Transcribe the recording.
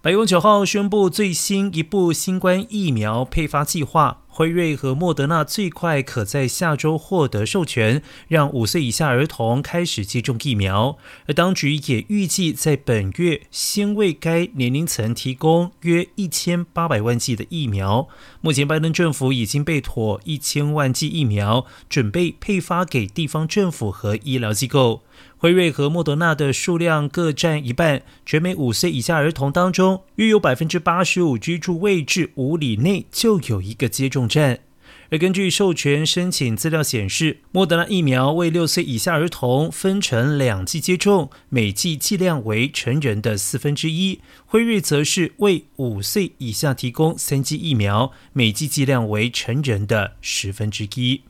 白宫九号宣布最新一部新冠疫苗配发计划，辉瑞和莫德纳最快可在下周获得授权，让五岁以下儿童开始接种疫苗。而当局也预计在本月先为该年龄层提供约一千八百万剂的疫苗。目前，拜登政府已经被妥一千万剂疫苗，准备配发给地方政府和医疗机构。辉瑞和莫德纳的数量各占一半，全美五岁以下儿童当中，约有百分之八十五居住位置五里内就有一个接种站。而根据授权申请资料显示，莫德纳疫苗为六岁以下儿童分成两剂接种，每剂剂量为成人的四分之一；辉瑞则是为五岁以下提供三剂疫苗，每剂剂量为成人的十分之一。